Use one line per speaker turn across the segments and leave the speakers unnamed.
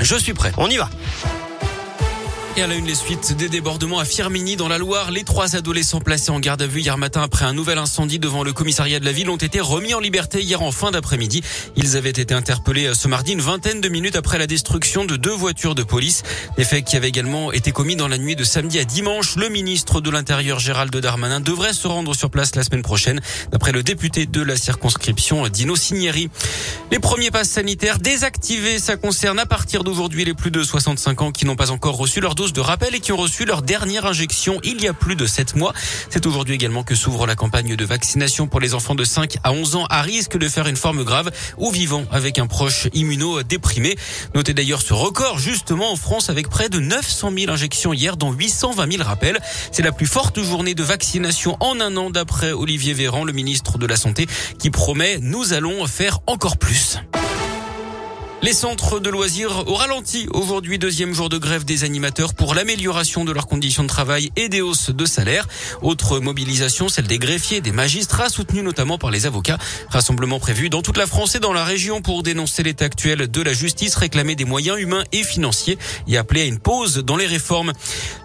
Je suis prêt.
On y va.
Et à la une, les suites des débordements à Firminy dans la Loire. Les trois adolescents placés en garde à vue hier matin après un nouvel incendie devant le commissariat de la ville ont été remis en liberté hier en fin d'après-midi. Ils avaient été interpellés ce mardi une vingtaine de minutes après la destruction de deux voitures de police. Des faits qui avaient également été commis dans la nuit de samedi à dimanche. Le ministre de l'Intérieur Gérald Darmanin devrait se rendre sur place la semaine prochaine, d'après le député de la circonscription Dino Cinieri. Les premiers passes sanitaires désactivés, ça concerne à partir d'aujourd'hui les plus de 65 ans qui n'ont pas encore reçu leur de rappel et qui ont reçu leur dernière injection il y a plus de 7 mois. C'est aujourd'hui également que s'ouvre la campagne de vaccination pour les enfants de 5 à 11 ans à risque de faire une forme grave ou vivant avec un proche immunodéprimé. Notez d'ailleurs ce record justement en France avec près de 900 000 injections hier dont 820 000 rappels. C'est la plus forte journée de vaccination en un an d'après Olivier Véran, le ministre de la Santé, qui promet nous allons faire encore plus. Les centres de loisirs au ralenti. Aujourd'hui, deuxième jour de grève des animateurs pour l'amélioration de leurs conditions de travail et des hausses de salaire. Autre mobilisation, celle des greffiers, des magistrats, soutenus notamment par les avocats. Rassemblement prévu dans toute la France et dans la région pour dénoncer l'état actuel de la justice, réclamer des moyens humains et financiers et appeler à une pause dans les réformes.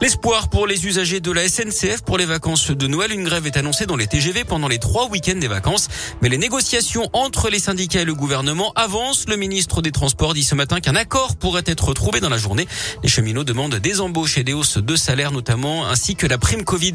L'espoir pour les usagers de la SNCF pour les vacances de Noël. Une grève est annoncée dans les TGV pendant les trois week-ends des vacances. Mais les négociations entre les syndicats et le gouvernement avancent. Le ministre des Transports Transport dit ce matin qu'un accord pourrait être trouvé dans la journée. Les cheminots demandent des embauches et des hausses de salaire notamment, ainsi que la prime Covid.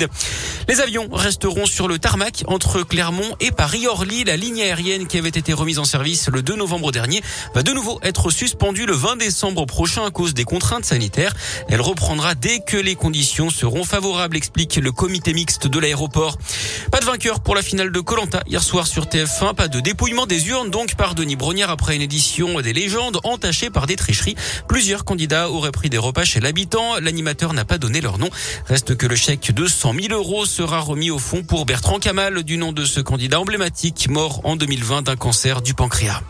Les avions resteront sur le tarmac entre Clermont et Paris-Orly. La ligne aérienne qui avait été remise en service le 2 novembre dernier va de nouveau être suspendue le 20 décembre prochain à cause des contraintes sanitaires. Elle reprendra dès que les conditions seront favorables, explique le comité mixte de l'aéroport. Pas de vainqueur pour la finale de Colanta hier soir sur TF1. Pas de dépouillement des urnes donc par Denis Brognard après une édition des légendes entachée par des tricheries. Plusieurs candidats auraient pris des repas chez l'habitant. L'animateur n'a pas donné leur nom. Reste que le chèque de 100 000 euros sera remis au fond pour Bertrand Kamal, du nom de ce candidat emblématique mort en 2020 d'un cancer du pancréas.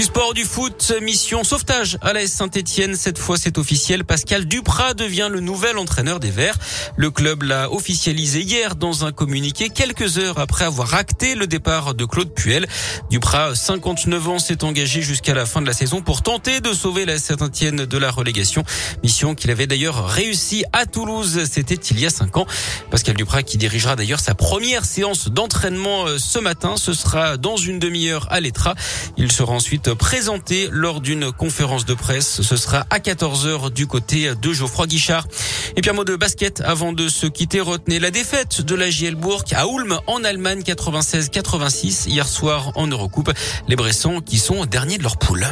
Du sport, du foot, mission sauvetage à la Saint-Etienne. Cette fois, c'est officiel. Pascal Duprat devient le nouvel entraîneur des Verts. Le club l'a officialisé hier dans un communiqué quelques heures après avoir acté le départ de Claude Puel. Duprat, 59 ans, s'est engagé jusqu'à la fin de la saison pour tenter de sauver la Saint-Etienne de la relégation. Mission qu'il avait d'ailleurs réussi à Toulouse. C'était il y a cinq ans. Pascal Duprat qui dirigera d'ailleurs sa première séance d'entraînement euh, ce matin. Ce sera dans une demi-heure à l'Etra. Il sera ensuite présenté lors d'une conférence de presse. Ce sera à 14h du côté de Geoffroy Guichard. Et puis un mot de basket avant de se quitter. Retenez la défaite de la JL Bourg à Ulm en Allemagne 96-86 hier soir en Eurocoupe. Les Bressons qui sont derniers de leur poule.